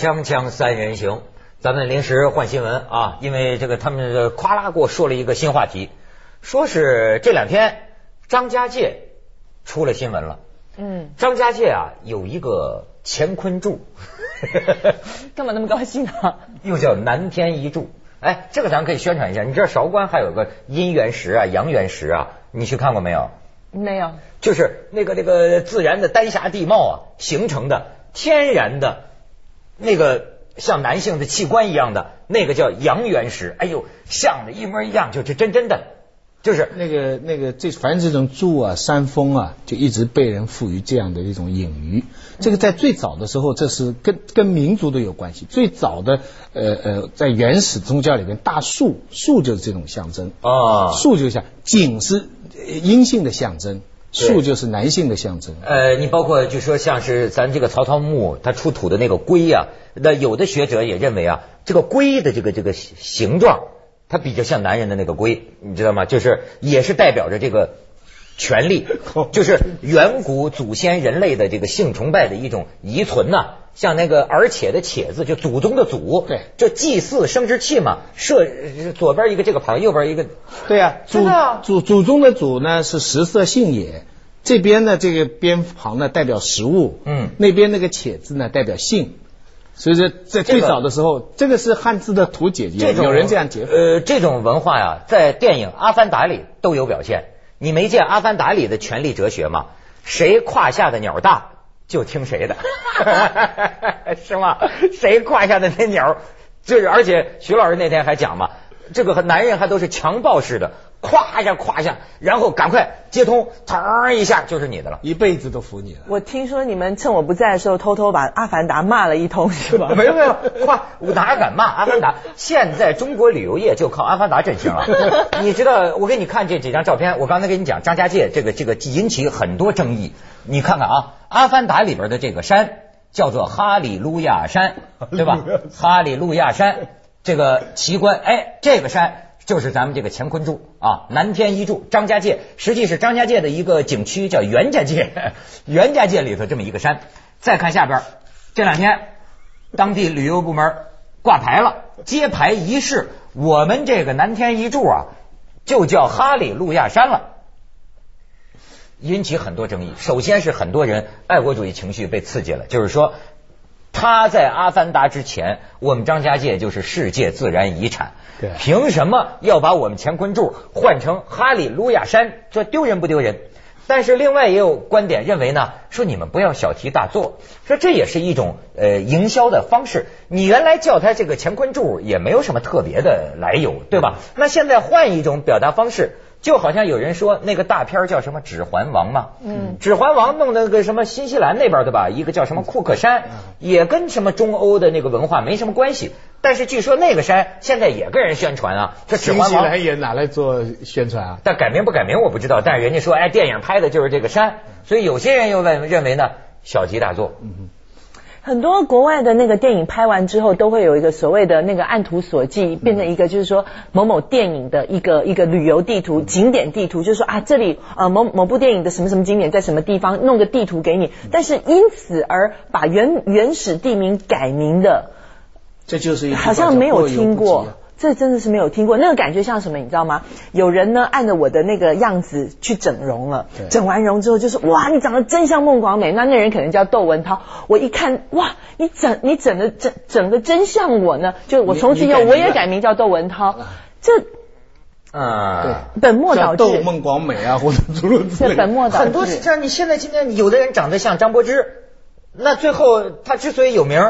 锵锵三人行，咱们临时换新闻啊，因为这个他们夸啦给我说了一个新话题，说是这两天张家界出了新闻了。嗯，张家界啊有一个乾坤柱，干嘛那么高兴啊？又叫南天一柱。哎，这个咱可以宣传一下。你知道韶关还有个阴元石啊、阳元石啊，你去看过没有？没有，就是那个那个自然的丹霞地貌啊形成的天然的那个像男性的器官一样的那个叫阳元石。哎呦，像的一模一样，就是真真的，就是那个那个这反正这种柱啊、山峰啊，就一直被人赋予这样的一种隐喻。这个在最早的时候，这是跟跟民族都有关系。最早的呃呃，在原始宗教里面，大树树就是这种象征啊树就像井是呃阴性的象征，树就是男性的象征。呃，你包括就说像是咱这个曹操墓，它出土的那个龟呀、那有的学者也认为啊，这个龟的这个这个形状，它比较像男人的那个龟，你知道吗？就是也是代表着这个权利，就是远古祖先人类的这个性崇拜的一种遗存呐、像那个而且的且字，就祖宗的祖，对就祭祀生殖器嘛，设左边一个这个旁，右边一个，对呀、祖啊祖祖宗的祖呢是食色性也，这边呢这个边旁呢代表食物，嗯那边那个且字呢代表性。所以说，在最早的时候，这个是汉字的图解，这种有人这样解。呃，这种文化呀，在电影《阿凡达》里都有表现。你没见《阿凡达》里的权力哲学吗？谁胯下的鸟大，就听谁的，是吗？谁胯下的那鸟，就是而且徐老师那天还讲嘛，这个和男人还都是强暴式的，咵一下咵一下，然后赶快接通，腾一下就是你的了。一辈子都服你了。我听说你们趁我不在的时候，偷偷把《阿凡达》骂了一通，是吧？没 有没有，夸，我哪敢骂阿凡达？现在中国旅游业就靠阿凡达振兴了。你知道，我给你看这几张照片，我刚才跟你讲张家界这个这个引起很多争议。你看看啊，阿凡达里边的这个山叫做哈利路亚山，对吧？哈利路亚山这个奇观，哎，这个山。就是咱们这个乾坤柱啊，南天一柱，张家界，实际是张家界的一个景区，叫袁家界，袁家界里头这么一个山。再看下边，这两天当地旅游部门挂牌了，揭牌仪式，我们这个南天一柱啊，就叫哈利路亚山了。引起很多争议。首先是很多人爱国主义情绪被刺激了，就是说他在《阿凡达》之前，我们张家界就是世界自然遗产，对凭什么要把我们乾坤柱换成哈利路亚山？这丢人不丢人？但是另外也有观点认为呢，说你们不要小题大做，说这也是一种呃营销的方式。你原来叫它这个乾坤柱也没有什么特别的来由，对吧？那现在换一种表达方式，就好像有人说那个大片叫什么《指环王》嘛，嗯指环王弄那个什么新西兰那边的吧，一个叫什么库克山，也跟什么中欧的那个文化没什么关系。但是据说那个山现在也跟人宣传啊，这指新西环王兰也拿来做宣传啊？但改名不改名我不知道，但是人家说，哎，电影拍的就是这个山，所以有些人又认认为呢，小题大做。很多国外的那个电影拍完之后，都会有一个所谓的那个按图索骥，变成一个就是说某某电影的一个一个旅游地图、景点地图，就是说啊，这里呃某某部电影的什么什么景点在什么地方，弄个地图给你。但是因此而把原原始地名改名的，这就是一个好像没有听过啊。这真的是没有听过，那个感觉像什么，你知道吗？有人呢按着我的那个样子去整容了，整完容之后就是哇，你长得真像孟广美。那那人可能叫窦文涛，我一看哇，你整你整的整整的真像我呢，就我从此以后我也改名叫窦文涛，这嗯，本末倒置窦置，孟广美啊，或者诸如此类本末倒置。很多是这样。你现在今天有的人长得像张柏芝，那最后他之所以有名，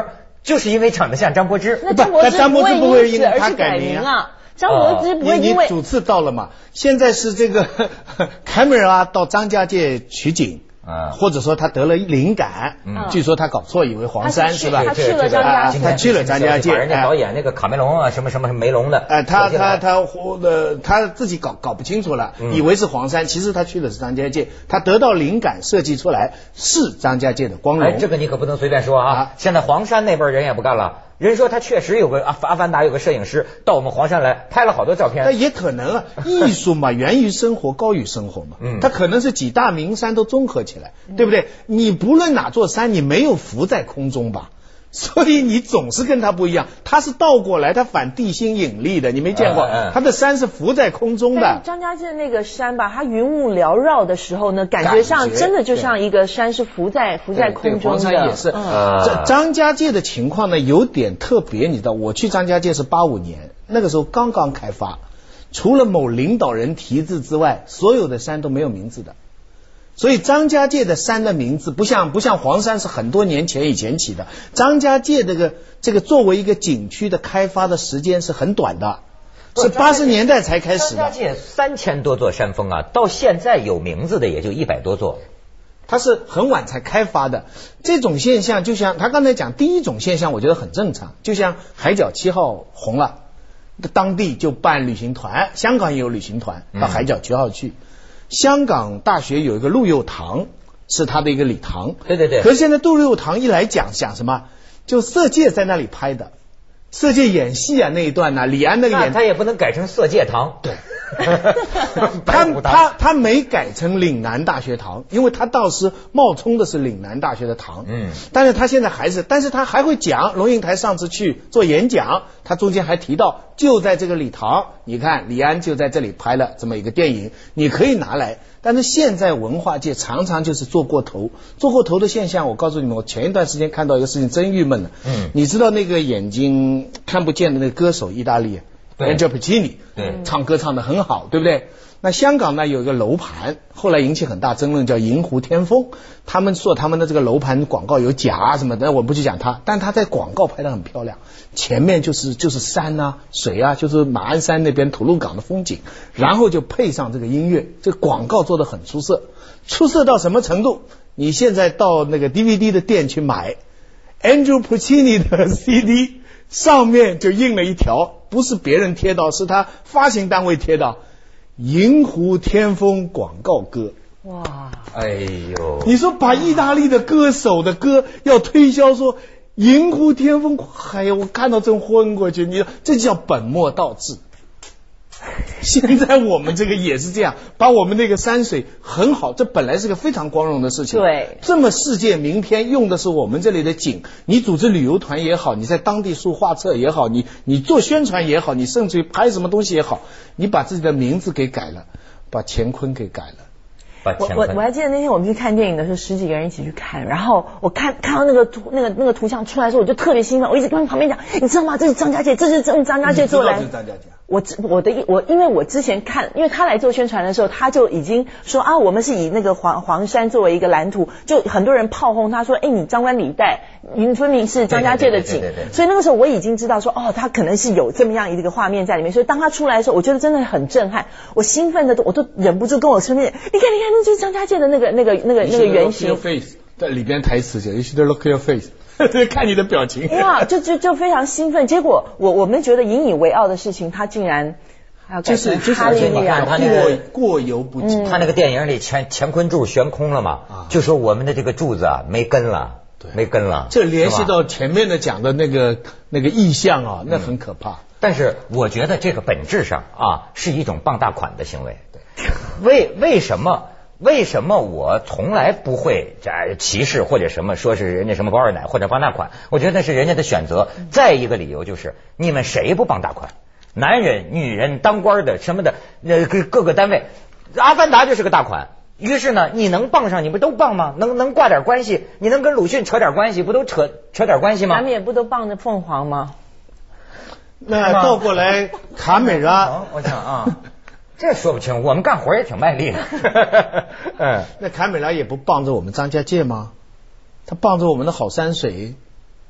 就是因为长得像张柏芝。那张柏芝但张柏芝不不会因为他改改名啊张柏芝不会你因为你主次到了嘛？现在是这个 凯美拉到张家界取景。啊或者说他得了灵感，嗯据说他搞错，以为黄山是吧？他去了张家界他去了张家界，人家哎导演那个卡梅隆啊，什么什么什么梅隆的，哎，他他他呃，他自己搞搞不清楚了，嗯以为是黄山，其实他去的是张家界，他得到灵感设计出来是张家界的光哎，荣。这个你可不能随便说啊！啊现在黄山那边人也不干了，人说他确实有个阿阿凡达有个摄影师到我们黄山来拍了好多照片。那也可能啊，艺术嘛，源于生活，高于生活嘛。嗯它可能是几大名山都综合起来，对不对？你不论哪座山，你没有浮在空中吧？所以你总是跟它不一样。它是倒过来，它反地心引力的，你没见过嗯嗯？它的山是浮在空中的。张家界那个山吧，它云雾缭绕的时候呢，感觉上真的就像一个山是浮在浮在空中的。对对黄山也是。张家界的情况呢，有点特别，你知道，我去张家界是八五年，那个时候刚刚开发，除了某领导人题字之外，所有的山都没有名字的。所以张家界的山的名字不像不像黄山是很多年前以前起的，张家界这个这个作为一个景区的开发的时间是很短的，是八十年代才开始的。张家界三千多座山峰啊，到现在有名字的也就一百多座。它是很晚才开发的，这种现象就像他刚才讲，第一种现象我觉得很正常，就像海角七号红了，当地就办旅行团，香港也有旅行团到海角七号去，香港大学有一个陆佑堂是他的一个礼堂，对对对。可是现在陆佑堂一来讲讲什么，就色戒在那里拍的，色戒演戏啊那一段呢、李安那个演那他也不能改成色戒堂。对。他他他没改成岭南大学堂，因为他当时冒充的是岭南大学的堂。嗯但是他现在还是，但是他还会讲。龙应台上次去做演讲，他中间还提到，就在这个礼堂，你看李安就在这里拍了这么一个电影，你可以拿来。但是现在文化界常常就是做过头，做过头的现象。我告诉你们，我前一段时间看到一个事情，真郁闷了。嗯你知道那个眼睛看不见的那个歌手，意大利对 Angel Puccini，对唱歌唱得很好，对不对？那香港呢有一个楼盘，后来引起很大争论，叫银湖天风。他们说他们的这个楼盘广告有假什么的，我不去讲它，但他在广告拍得很漂亮，前面就是就是山啊、水啊，就是马鞍山那边吐露港的风景，然后就配上这个音乐，这广告做得很出色，出色到什么程度？你现在到那个 DVD 的店去买 Andrew Puccini 的 CD，上面就印了一条，不是别人贴到，是他发行单位贴到。银湖天风广告歌，哇，哎呦，你说把意大利的歌手的歌要推销说银湖天风，哎呀，我看到真昏过去。你说这叫本末倒置。现在我们这个也是这样，把我们那个山水很好，这本来是个非常光荣的事情。对这么世界名片用的是我们这里的景，你组织旅游团也好，你在当地书画册也好，你你做宣传也好，你甚至于拍什么东西也好，你把自己的名字给改了，把乾坤给改了。我我我还记得那天我们去看电影的时候，十几个人一起去看，然后我看看到那个图那个那个图像出来的时候，我就特别兴奋，我一直跟旁边讲，你知道吗？这是张家界，这是张张家界做来你知道这是张家界啊我知我的意我因为我之前看，因为他来做宣传的时候，他就已经说啊，我们是以那个黄黄山作为一个蓝图，就很多人炮轰他说，哎，你张冠李戴，你分明是张家界的景所以那个时候我已经知道说，哦，他可能是有这么样一个画面在里面，所以当他出来的时候，我觉得真的很震撼，我兴奋的都我都忍不住跟我身边人，你看你看，那就是张家界的那个那个那个那个原型。在里边台词写 You should look your face，看你的表情。哇，就就就非常兴奋。结果我我们觉得引以为傲的事情，他竟然就是就是哈利路你看他那个过过犹不及。他那个电影里乾乾坤柱悬空了嘛，啊就说我们的这个柱子啊没根了，没根了。这联系到前面的讲的那个那个意象啊，那很可怕。但是我觉得这个本质上啊是一种傍大款的行为。为为什么？为什么我从来不会呃歧视或者什么说是人家什么包二奶或者傍大款？我觉得那是人家的选择。再一个理由就是你们谁不傍大款？男人、女人、当官的什么的，呃各各个单位，阿凡达就是个大款。于是呢，你能傍上，你不都傍吗？能能挂点关系，你能跟鲁迅扯点关系，不都扯扯点关系吗咱？们也不都傍着凤凰吗？那倒过来，卡美拉哦，我想啊，这说不清，我们干活也挺卖力的。嗯，那凯美拉也不傍着我们张家界吗？他傍着我们的好山水。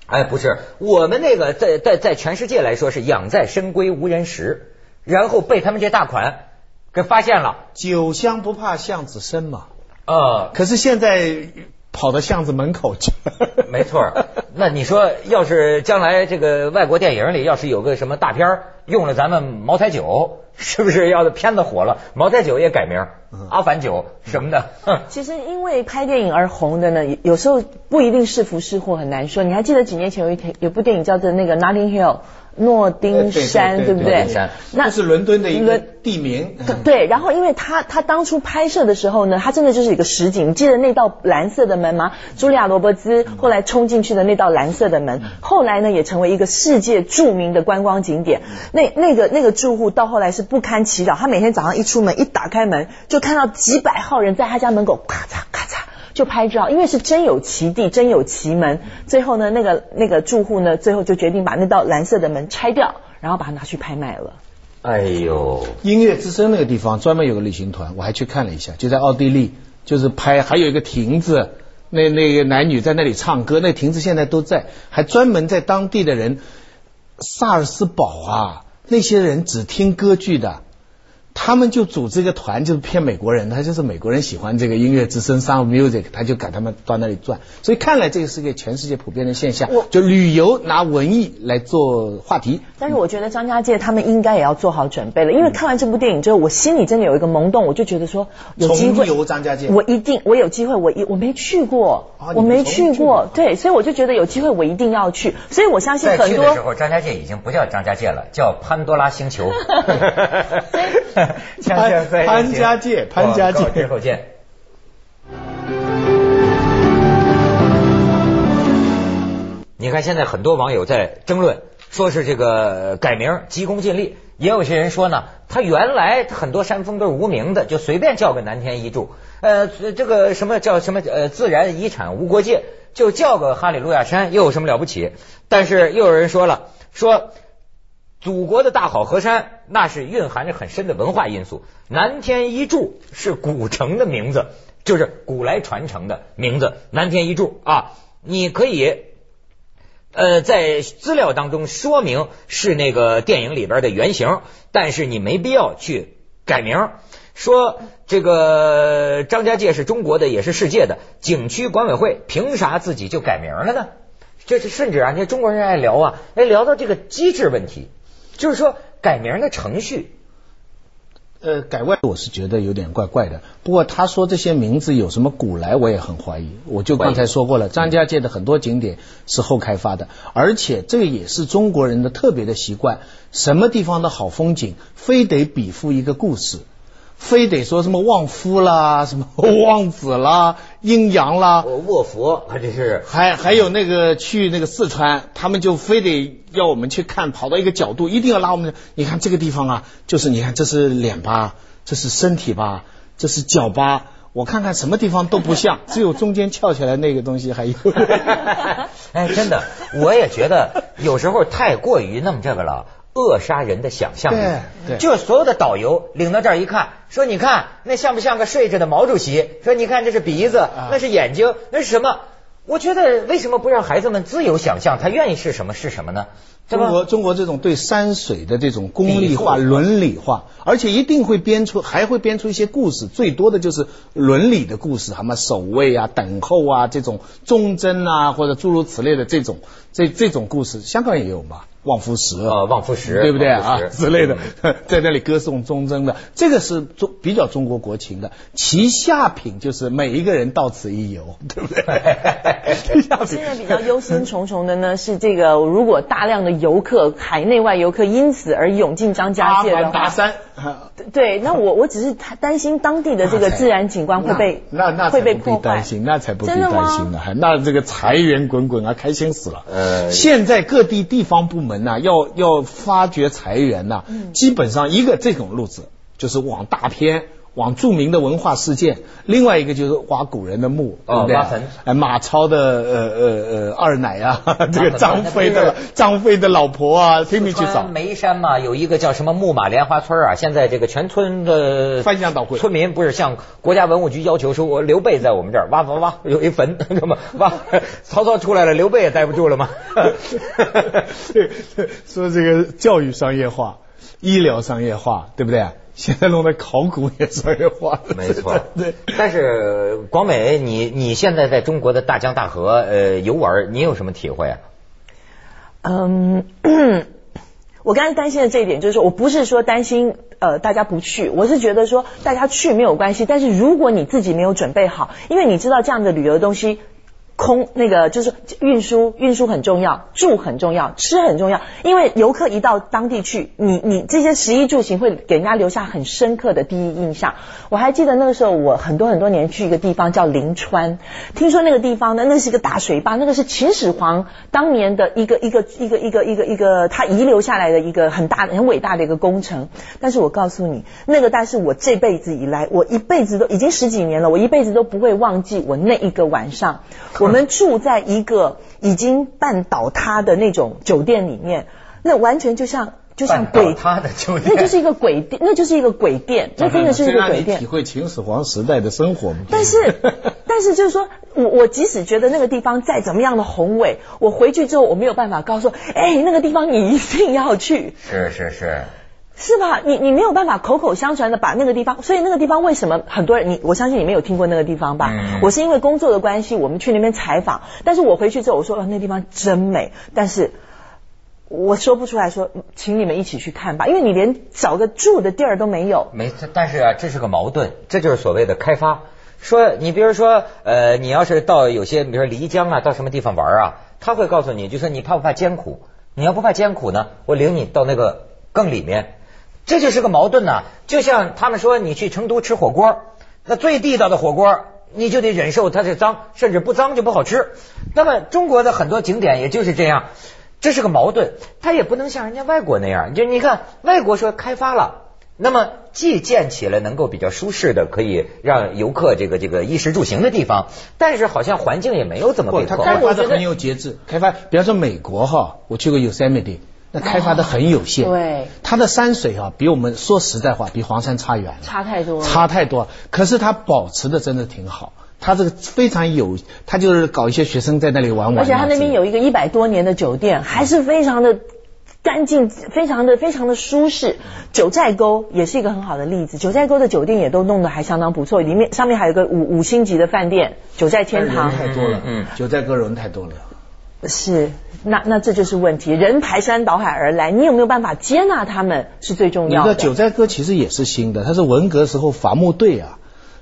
哎，不是，我们那个在在在全世界来说是养在深闺无人识，然后被他们这大款给发现了。酒香不怕巷子深嘛。呃，可是现在跑到巷子门口去。没错。那你说，要是将来这个外国电影里要是有个什么大片儿用了咱们茅台酒，是不是要是片子火了，茅台酒也改名儿阿凡酒什么的？哼 其实因为拍电影而红的呢，有有时候不一定是福是祸，很难说。你还记得几年前有一天有部电影叫做那个《Notting Hill》诺丁山，对不对？那是伦敦的一个地名。对，然后因为他他当初拍摄的时候呢，他真的就是一个实景。你记得那道蓝色的门吗？茱莉亚·罗伯兹后来冲进去的那道蓝色的门，后来呢也成为一个世界著名的观光景点。那那个那个住户到后来是不堪其扰，他每天早上一出门一打开门，就看到几百号人在他家门口咔嚓咔嚓。就拍照，因为是真有其地，真有其门。最后呢，那个那个住户呢，最后就决定把那道蓝色的门拆掉，然后把它拿去拍卖了。哎呦，音乐之声那个地方专门有个旅行团，我还去看了一下，就在奥地利，就是拍，还有一个亭子，那那个男女在那里唱歌，那亭子现在都在，还专门在当地的人，萨尔斯堡啊，那些人只听歌剧的。他们就组织一个团，就是骗美国人，他就是美国人喜欢这个音乐之声 Sound Music，他就赶他们到那里转。所以看来这个是个全世界普遍的现象，就旅游拿文艺来做话题。但是我觉得张家界他们应该也要做好准备了，因为看完这部电影之后，我心里真的有一个萌动，我就觉得说有机会游张家界，我一定我有机会，我一我没去过，啊我没去过，对，所以我就觉得有机会我一定要去，所以我相信在很多去的时候，张家界已经不叫张家界了，叫潘多拉星球。潘潘家界，潘家界之后见。你看，现在很多网友在争论，说是这个改名急功近利，也有些人说呢，他原来很多山峰都是无名的，就随便叫个南天一柱，呃，这个什么叫什么呃自然遗产无国界，就叫个哈利路亚山，又有什么了不起？但是又有人说了，说。祖国的大好河山，那是蕴含着很深的文化因素。南天一柱是古城的名字，就是古来传承的名字。南天一柱啊，你可以呃在资料当中说明是那个电影里边的原型，但是你没必要去改名。说这个张家界是中国的，也是世界的景区管委会，凭啥自己就改名了呢？这是甚至啊，你看中国人爱聊啊，哎，聊到这个机制问题。就是说改名的程序，呃，改外我是觉得有点怪怪的。不过他说这些名字有什么古来，我也很怀疑。我就刚才说过了，张家界的很多景点是后开发的，而且这个也是中国人的特别的习惯。什么地方的好风景，非得比附一个故事，非得说什么旺夫啦，什么旺子啦，阴阳啦，卧佛，他这是还还有那个去那个四川，他们就非得要我们去看，跑到一个角度，一定要拉我们。你看这个地方啊，就是你看这是脸吧，这是身体吧，这是脚吧，我看看什么地方都不像，只有中间翘起来那个东西还有。哎，真的，我也觉得有时候太过于那么这个了。扼杀人的想象力，对，就所有的导游领到这儿一看，说你看那像不像个睡着的毛主席？说你看这是鼻子，那是眼睛，那是什么？我觉得为什么不让孩子们自由想象？他愿意是什么是什么呢？中国中国这种对山水的这种功利化、伦理化，而且一定会编出，还会编出一些故事，最多的就是伦理的故事，什么守卫啊、等候啊这种忠贞啊，或者诸如此类的这种这这种故事，香港也有嘛。望夫石啊，望夫石，对不对啊？之类的，在那里歌颂忠贞的，这个是中比较中国国情的。其下品就是每一个人到此一游，对不对？现在比较忧心忡忡的呢，是这个如果大量的游客，海内外游客因此而涌进张家界的大山，对，那我我只是担心当地的这个自然景观会被那那会被破坏，担心那才不必担心呢，还那这个财源滚滚啊，开心死了。呃，现在各地地方部门。呐，要要发掘财源呐，基本上一个这种路子就是往大片、往著名的文化事件；另外一个就是挖古人的墓，对不对？挖坟。哎，马超的呃呃呃二奶啊，这个张飞的张飞的老婆啊，拼命去找。眉山嘛，有一个叫什么木马莲花村啊，现在这个全村的翻箱倒柜，村民不是向国家文物局要求说，我刘备在我们这儿挖挖挖，有一坟，那么挖曹操出来了，刘备也待不住了吗？说这个教育商业化，医疗商业化，对不对？现在弄的考古也商业化，没错。对，但是广美，你你现在在中国的大江大河呃游玩，你有什么体会啊？嗯，我刚才担心的这一点就是说，我不是说担心呃大家不去，我是觉得说大家去没有关系，但是如果你自己没有准备好，因为你知道这样的旅游东西。空那个就是运输，运输很重要，住很重要，吃很重要。因为游客一到当地去，你你这些食衣住行会给人家留下很深刻的第一印象。我还记得那个时候，我很多很多年去一个地方叫临川，听说那个地方呢，那是一个大水坝，那个是秦始皇当年的一个一个一个一个一个一个他遗留下来的一个很大很伟大的一个工程。但是我告诉你，那个但是我这辈子以来，我一辈子都已经十几年了，我一辈子都不会忘记我那一个晚上，我。我们住在一个已经半倒塌的那种酒店里面，那完全就像就像鬼塌的酒店，那就是一个鬼店，那就是一个鬼店，那真的是一个鬼店。体会秦始皇时代的生活吗但是但是就是说我我即使觉得那个地方再怎么样的宏伟，我回去之后我没有办法告诉，哎，那个地方你一定要去。是是是。是吧？你你没有办法口口相传的把那个地方，所以那个地方为什么很多人？你我相信你没有听过那个地方吧？我是因为工作的关系，我们去那边采访。但是我回去之后，我说哦，那地方真美。但是我说不出来说，请你们一起去看吧，因为你连找个住的地儿都没有。没，但是啊，这是个矛盾，这就是所谓的开发。说你比如说，呃，你要是到有些，比如说漓江啊，到什么地方玩啊，他会告诉你，就说你怕不怕艰苦？你要不怕艰苦呢，我领你到那个更里面。这就是个矛盾呐，就像他们说你去成都吃火锅，那最地道的火锅你就得忍受它是脏，甚至不脏就不好吃。那么中国的很多景点也就是这样，这是个矛盾，它也不能像人家外国那样，就你看外国说开发了，那么既建起了能够比较舒适的可以让游客这个这个衣食住行的地方，但是好像环境也没有怎么被破坏。开发的很有节制，开发，比方说美国哈，我去过 Yosemite。那开发的很有限，对，它的山水啊，比我们说实在话，比黄山差远了，差太多，差太多。可是它保持的真的挺好，它这个非常有，它就是搞一些学生在那里玩玩。而且它那边有一个一百多年的酒店，还是非常的干净，非常的非常的舒适。九寨沟也是一个很好的例子，九寨沟的酒店也都弄得还相当不错，里面上面还有个五五星级的饭店，九寨天堂。人太多了，嗯，九寨沟人太多了。是，那那这就是问题。人排山倒海而来，你有没有办法接纳他们是最重要的。你的九寨沟其实也是新的，它是文革时候伐木队啊，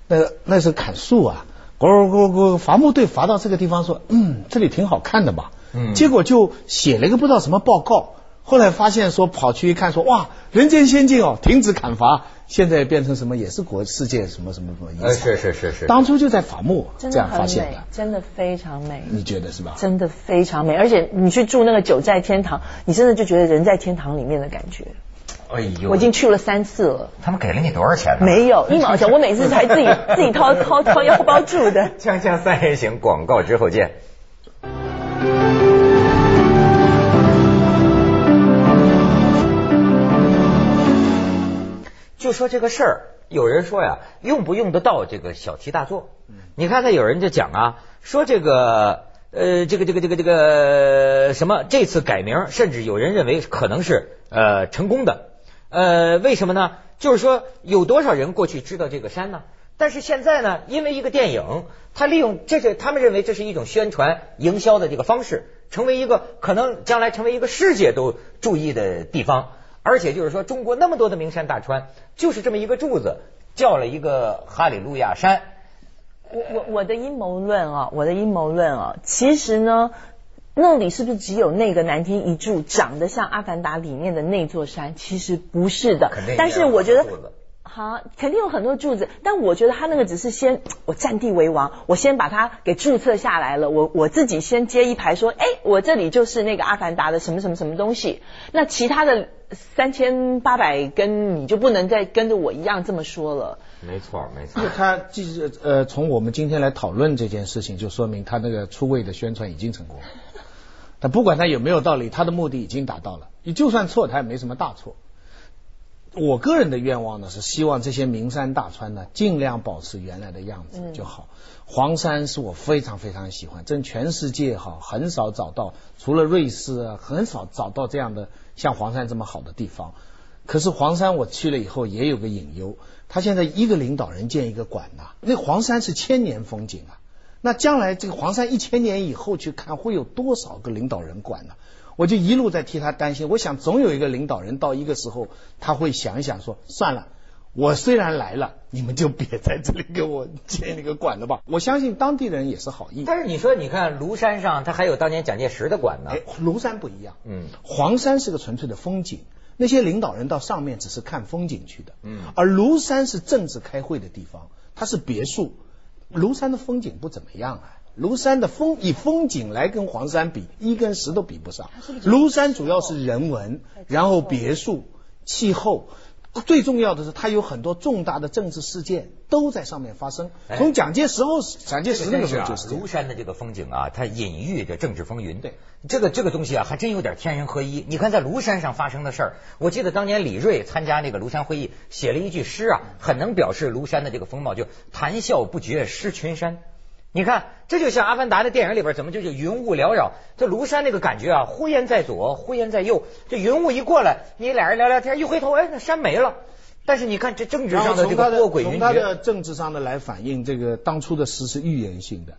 那那是砍树啊，咕咕咕，伐木队伐到这个地方说，嗯，这里挺好看的嘛，嗯，结果就写了一个不知道什么报告，后来发现说跑去一看说，哇，人间仙境哦，停止砍伐。现在变成什么也是国世界什么什么什么遗产？是是是是。当初就在伐木这样发现的，真的非常美。你觉得是吧？真的非常美，而且你去住那个九寨天堂，你真的就觉得人在天堂里面的感觉。哎呦！我已经去了三次了。他们给了你多少钱呢？没有一毛钱，我每次才自己 自己掏掏掏腰包住的。锵锵三人行广告之后见。就说这个事儿，有人说呀，用不用得到这个小题大做？你看看有人就讲啊，说这个呃，这个这个这个这个什么，这次改名，甚至有人认为可能是呃成功的。呃，为什么呢？就是说有多少人过去知道这个山呢？但是现在呢，因为一个电影，他利用这是他们认为这是一种宣传营销的这个方式，成为一个可能将来成为一个世界都注意的地方。而且就是说，中国那么多的名山大川，就是这么一个柱子，叫了一个哈里路亚山。我我我的阴谋论啊，我的阴谋论啊，其实呢，那里是不是只有那个南天一柱长得像阿凡达里面的那座山？其实不是的，但是我觉得。好，肯定有很多柱子，但我觉得他那个只是先我占地为王，我先把它给注册下来了，我我自己先接一排说，哎，我这里就是那个阿凡达的什么什么什么东西，那其他的三千八百根你就不能再跟着我一样这么说了。没错，没错。他即使呃，从我们今天来讨论这件事情，就说明他那个出位的宣传已经成功。他不管他有没有道理，他的目的已经达到了。你就算错，他也没什么大错。我个人的愿望呢，是希望这些名山大川呢，尽量保持原来的样子就好。黄山是我非常非常喜欢，真全世界哈很少找到，除了瑞士啊，很少找到这样的像黄山这么好的地方。可是黄山我去了以后也有个隐忧，他现在一个领导人建一个馆呐，那黄山是千年风景啊，那将来这个黄山一千年以后去看，会有多少个领导人馆呢？我就一路在替他担心，我想总有一个领导人到一个时候，他会想一想说，算了，我虽然来了，你们就别在这里给我建那个馆了吧。我相信当地人也是好意。但是你说，你看庐山上，他还有当年蒋介石的馆呢。哎，庐山不一样，嗯黄山是个纯粹的风景，那些领导人到上面只是看风景去的，嗯而庐山是政治开会的地方，它是别墅。庐山的风景不怎么样啊，庐山的风以风景来跟黄山比，一跟十都比不上。庐山主要是人文，然后别墅、气候。最重要的是，它有很多重大的政治事件都在上面发生。哎从蒋介石后，蒋介石那个时候这就是庐山的这个风景啊，它隐喻着政治风云。对，这个这个东西啊，还真有点天人合一。你看在庐山上发生的事儿，我记得当年李锐参加那个庐山会议，写了一句诗啊，很能表示庐山的这个风貌，就谈笑不觉失群山。你看，这就像《阿凡达》的电影里边，怎么就就云雾缭绕？这庐山那个感觉啊，忽烟在左，忽烟在右，这云雾一过来，你俩人聊聊天，一回头，哎，那山没了。但是你看这政治上的这个从他的波诡云从他的，政治上的来反映这个当初的诗是预言性的，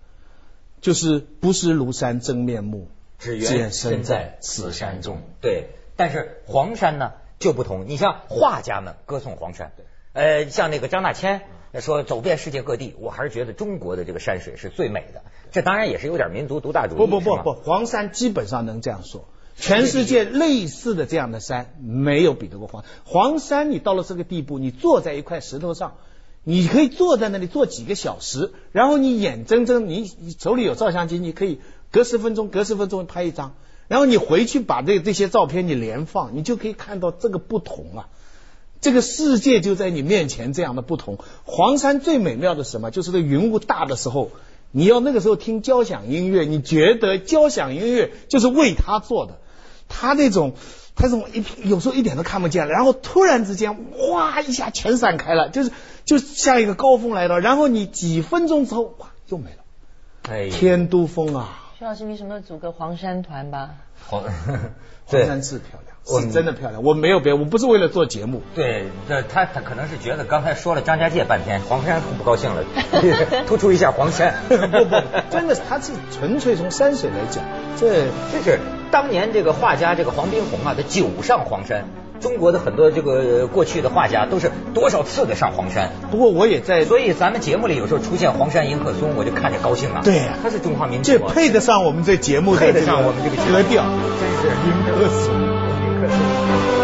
就是不识庐山真面目，只缘身在此山中。对，但是黄山呢就不同。你像画家们歌颂黄山，呃，像那个张大千说走遍世界各地，我还是觉得中国的这个山水是最美的。这当然也是有点民族独大主义。不不不不，黄山基本上能这样说。全世界类似的这样的山没有比得过黄黄山。你到了这个地步，你坐在一块石头上，你可以坐在那里坐几个小时，然后你眼睁睁，你你手里有照相机，你可以隔十分钟隔十分钟拍一张，然后你回去把这这些照片你连放，你就可以看到这个不同啊。这个世界就在你面前，这样的不同。黄山最美妙的是什么？就是这云雾大的时候，你要那个时候听交响音乐，你觉得交响音乐就是为他做的。他那种，他这种一有时候一点都看不见了，然后突然之间，哇一下全散开了，就是就像一个高峰来了，然后你几分钟之后，哇又没了。哎，天都峰啊，徐老师，你什么时候组个黄山团吧？黄 黄山是漂我亮，是真的漂亮。我没有别，我不是为了做节目。对，这他他可能是觉得刚才说了张家界半天，黄山不高兴了，突出一下黄山。不不，真的，他是纯粹从山水来讲，这这是当年这个画家这个黄宾虹啊，他九上黄山。中国的很多这个过去的画家都是多少次的上黄山，不过我也在，所以咱们节目里有时候出现黄山迎客松，我就看着高兴啊。对呀他是中华民族这，配得上我们这节目的配得这个上我们这个格调，真是迎客松。迎客松。